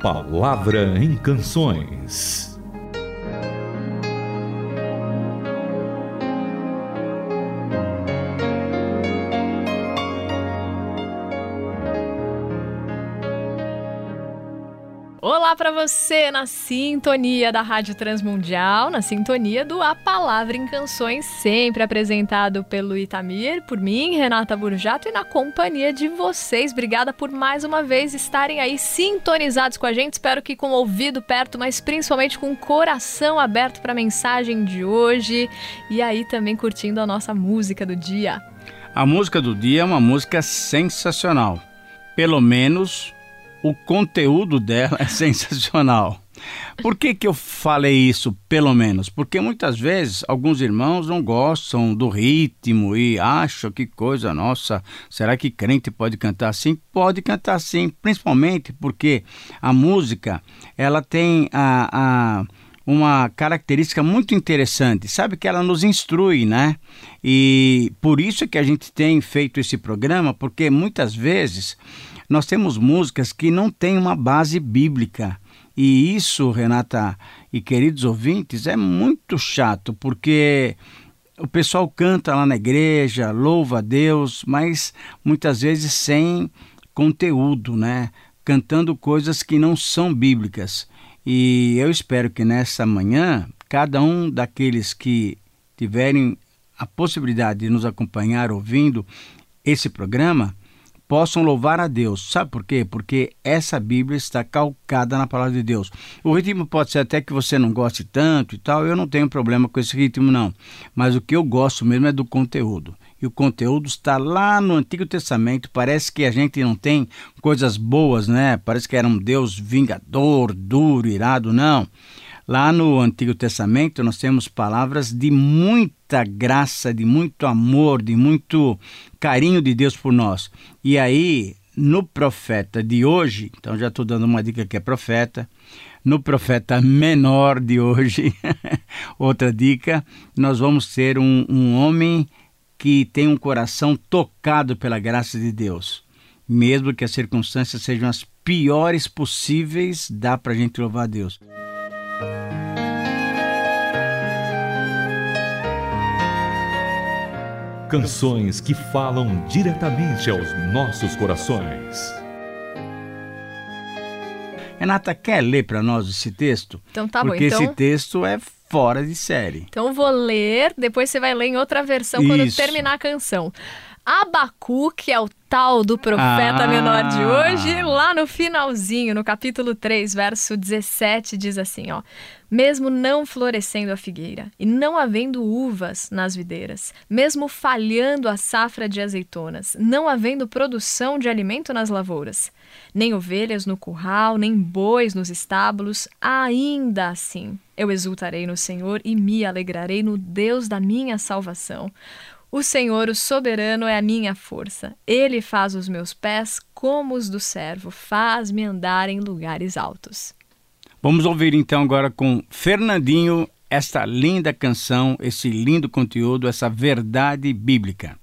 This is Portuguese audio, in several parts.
Palavra em Canções. Você na sintonia da Rádio Transmundial, na sintonia do A Palavra em Canções, sempre apresentado pelo Itamir, por mim, Renata Burjato e na companhia de vocês. Obrigada por mais uma vez estarem aí sintonizados com a gente. Espero que com o ouvido perto, mas principalmente com o coração aberto para a mensagem de hoje e aí também curtindo a nossa música do dia. A música do dia é uma música sensacional. Pelo menos o conteúdo dela é sensacional. Por que, que eu falei isso, pelo menos? Porque muitas vezes alguns irmãos não gostam do ritmo e acham que coisa, nossa, será que crente pode cantar assim? Pode cantar assim, principalmente porque a música ela tem a, a uma característica muito interessante, sabe que ela nos instrui, né? E por isso é que a gente tem feito esse programa, porque muitas vezes nós temos músicas que não têm uma base bíblica. E isso, Renata e queridos ouvintes, é muito chato, porque o pessoal canta lá na igreja, louva a Deus, mas muitas vezes sem conteúdo, né? Cantando coisas que não são bíblicas. E eu espero que nessa manhã, cada um daqueles que tiverem a possibilidade de nos acompanhar ouvindo esse programa, possam louvar a Deus. Sabe por quê? Porque essa Bíblia está calcada na palavra de Deus. O ritmo pode ser até que você não goste tanto e tal, eu não tenho problema com esse ritmo, não. Mas o que eu gosto mesmo é do conteúdo. E o conteúdo está lá no Antigo Testamento. Parece que a gente não tem coisas boas, né? Parece que era um Deus vingador, duro, irado. Não. Lá no Antigo Testamento nós temos palavras de muita graça, de muito amor, de muito carinho de Deus por nós. E aí, no profeta de hoje, então já estou dando uma dica que é profeta, no profeta menor de hoje, outra dica, nós vamos ter um, um homem que tem um coração tocado pela graça de Deus. Mesmo que as circunstâncias sejam as piores possíveis, dá para a gente louvar a Deus. Canções que falam diretamente aos nossos corações. Renata, quer ler para nós esse texto? Então tá Porque bom. Então... esse texto é fora de série. Então vou ler, depois você vai ler em outra versão quando Isso. terminar a canção. Abacuque é o tal do profeta ah. menor de hoje, lá no finalzinho, no capítulo 3, verso 17, diz assim, ó: Mesmo não florescendo a figueira e não havendo uvas nas videiras, mesmo falhando a safra de azeitonas, não havendo produção de alimento nas lavouras, nem ovelhas no curral, nem bois nos estábulos, ainda assim eu exultarei no Senhor e me alegrarei no Deus da minha salvação. O Senhor, o soberano, é a minha força. Ele faz os meus pés como os do servo, faz-me andar em lugares altos. Vamos ouvir então agora com Fernandinho esta linda canção, esse lindo conteúdo, essa verdade bíblica.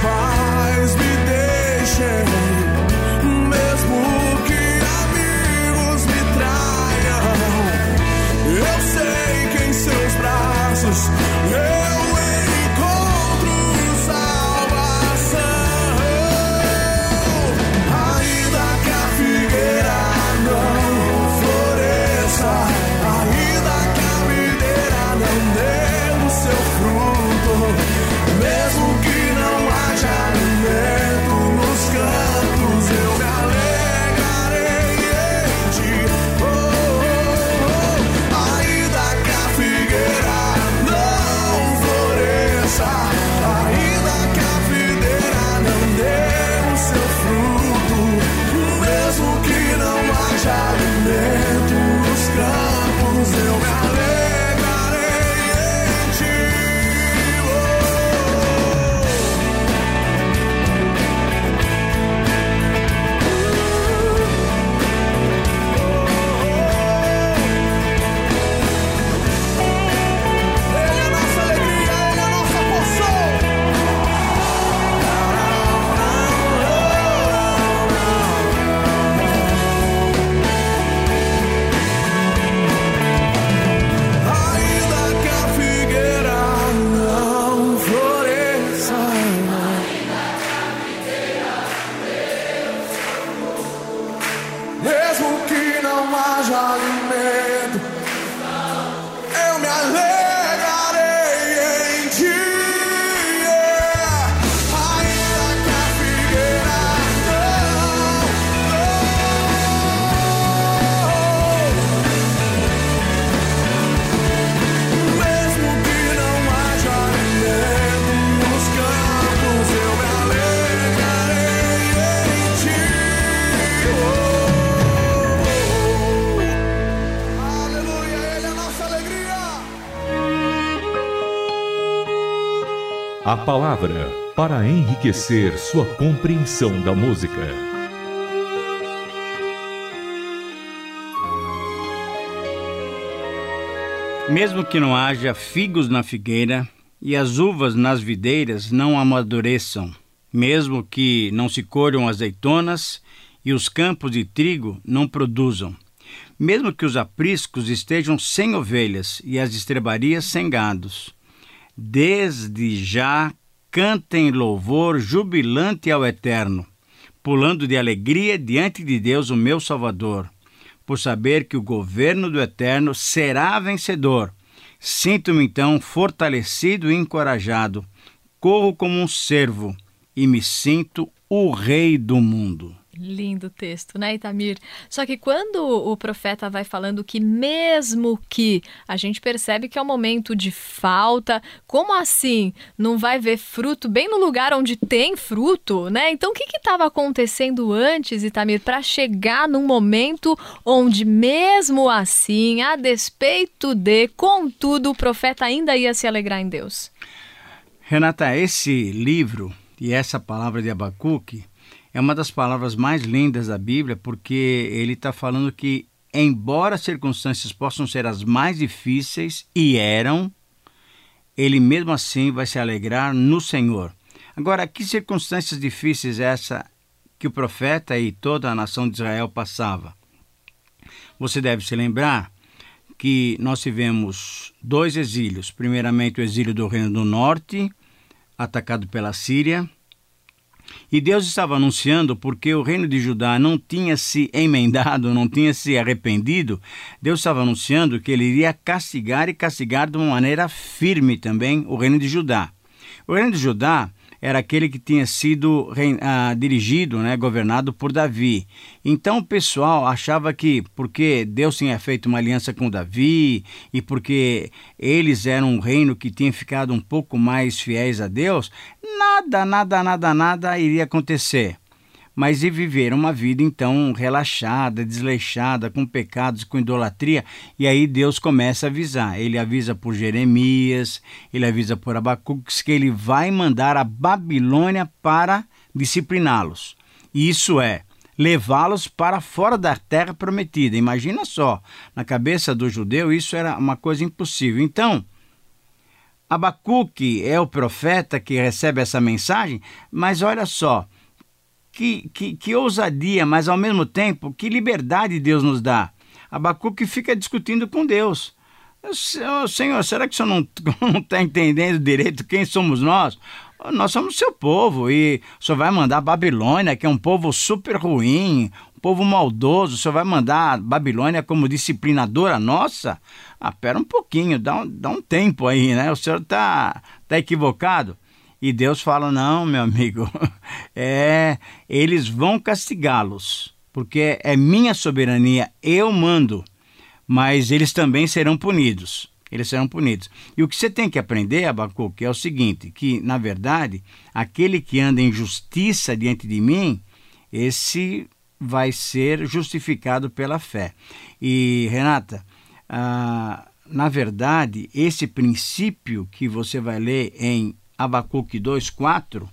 far A palavra para enriquecer sua compreensão da música. Mesmo que não haja figos na figueira e as uvas nas videiras não amadureçam, mesmo que não se colham azeitonas e os campos de trigo não produzam, mesmo que os apriscos estejam sem ovelhas e as estrebarias sem gados, desde já cantem louvor jubilante ao Eterno, pulando de alegria diante de Deus, o meu Salvador, por saber que o governo do Eterno será vencedor. Sinto-me então fortalecido e encorajado, corro como um servo e me sinto o rei do mundo. Lindo texto, né, Itamir? Só que quando o profeta vai falando que, mesmo que a gente percebe que é um momento de falta, como assim não vai ver fruto bem no lugar onde tem fruto, né? Então, o que estava acontecendo antes, Itamir, para chegar num momento onde, mesmo assim, a despeito de, contudo, o profeta ainda ia se alegrar em Deus? Renata, esse livro e essa palavra de Abacuque é uma das palavras mais lindas da Bíblia, porque ele está falando que, embora as circunstâncias possam ser as mais difíceis, e eram, ele mesmo assim vai se alegrar no Senhor. Agora, que circunstâncias difíceis é essa que o profeta e toda a nação de Israel passava? Você deve se lembrar que nós tivemos dois exílios. Primeiramente, o exílio do Reino do Norte, atacado pela Síria, e Deus estava anunciando porque o reino de Judá não tinha se emendado, não tinha se arrependido. Deus estava anunciando que ele iria castigar e castigar de uma maneira firme também o reino de Judá. O reino de Judá era aquele que tinha sido uh, dirigido, né, governado por Davi. Então o pessoal achava que porque Deus tinha feito uma aliança com Davi e porque eles eram um reino que tinha ficado um pouco mais fiéis a Deus, nada, nada, nada, nada iria acontecer mas e viver uma vida então relaxada, desleixada, com pecados, com idolatria. E aí Deus começa a avisar. Ele avisa por Jeremias, ele avisa por Abacuques que ele vai mandar a Babilônia para discipliná-los. Isso é levá-los para fora da terra prometida. Imagina só, na cabeça do judeu isso era uma coisa impossível. Então, Abacuque é o profeta que recebe essa mensagem, mas olha só, que, que, que ousadia, mas ao mesmo tempo, que liberdade Deus nos dá. Abacuque fica discutindo com Deus. Senhor, será que o senhor não está entendendo direito quem somos nós? Nós somos seu povo e o senhor vai mandar Babilônia, que é um povo super ruim, um povo maldoso, o senhor vai mandar Babilônia como disciplinadora nossa? Ah, pera um pouquinho, dá um, dá um tempo aí, né? O senhor está tá equivocado. E Deus fala: não, meu amigo, é, eles vão castigá-los, porque é minha soberania, eu mando mas eles também serão punidos. Eles serão punidos. E o que você tem que aprender, Abacuque, é o seguinte: que, na verdade, aquele que anda em justiça diante de mim, esse vai ser justificado pela fé. E, Renata, ah, na verdade, esse princípio que você vai ler em Abacuque 2,4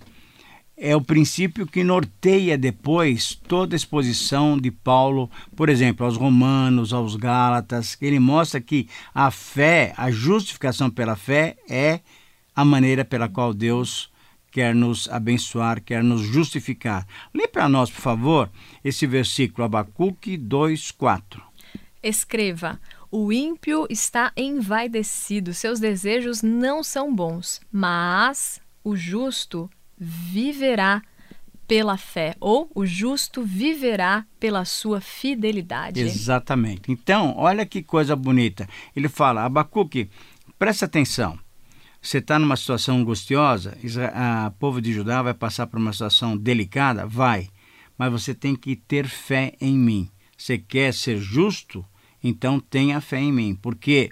é o princípio que norteia depois toda a exposição de Paulo, por exemplo, aos Romanos, aos Gálatas. Ele mostra que a fé, a justificação pela fé, é a maneira pela qual Deus quer nos abençoar, quer nos justificar. Lê para nós, por favor, esse versículo, Abacuque 2,4. Escreva: O ímpio está envaidecido, seus desejos não são bons, mas o justo viverá pela fé, ou o justo viverá pela sua fidelidade. Exatamente. Então, olha que coisa bonita. Ele fala, Abacuque, presta atenção. Você está numa situação angustiosa, o povo de Judá vai passar por uma situação delicada? Vai. Mas você tem que ter fé em mim. Você quer ser justo? Então tenha fé em mim. Porque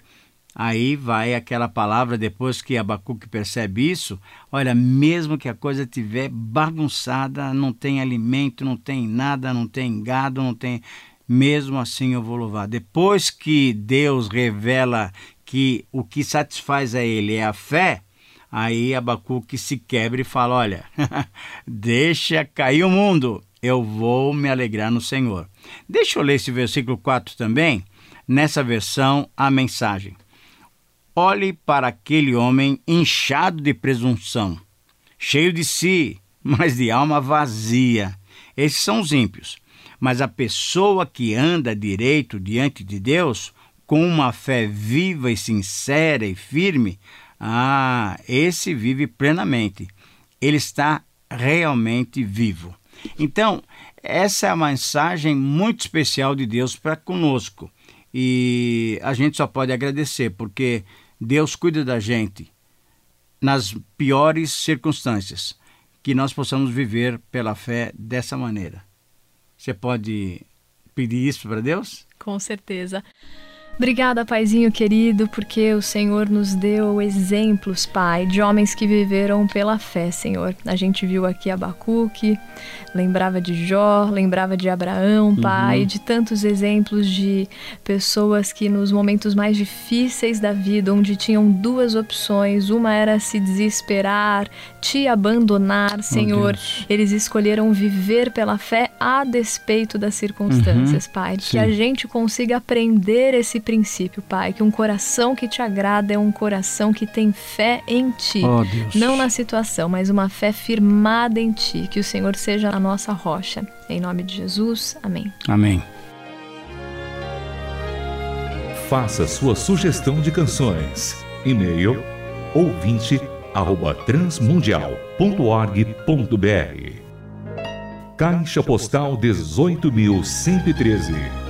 Aí vai aquela palavra, depois que Abacuque percebe isso, olha, mesmo que a coisa estiver bagunçada, não tem alimento, não tem nada, não tem gado, não tem. Mesmo assim eu vou louvar. Depois que Deus revela que o que satisfaz a ele é a fé, aí Abacuque se quebra e fala: Olha, deixa cair o mundo, eu vou me alegrar no Senhor. Deixa eu ler esse versículo 4 também, nessa versão, a mensagem. Olhe para aquele homem inchado de presunção, cheio de si, mas de alma vazia. Esses são os ímpios. Mas a pessoa que anda direito diante de Deus, com uma fé viva e sincera e firme, ah, esse vive plenamente. Ele está realmente vivo. Então, essa é a mensagem muito especial de Deus para conosco. E a gente só pode agradecer, porque Deus cuida da gente nas piores circunstâncias, que nós possamos viver pela fé dessa maneira. Você pode pedir isso para Deus? Com certeza. Obrigada, Paizinho querido, porque o Senhor nos deu exemplos, Pai, de homens que viveram pela fé, Senhor. A gente viu aqui Abacuque, lembrava de Jó, lembrava de Abraão, Pai, uhum. de tantos exemplos de pessoas que nos momentos mais difíceis da vida, onde tinham duas opções, uma era se desesperar, te abandonar, Senhor. Oh, Eles escolheram viver pela fé a despeito das circunstâncias, uhum. Pai. Sim. Que a gente consiga aprender esse princípio, Pai, que um coração que te agrada é um coração que tem fé em Ti. Oh, Não na situação, mas uma fé firmada em Ti. Que o Senhor seja a nossa rocha. Em nome de Jesus, amém. Amém. Faça sua sugestão de canções. E-mail ouvinte@transmundial.org.br. Caixa Postal 18113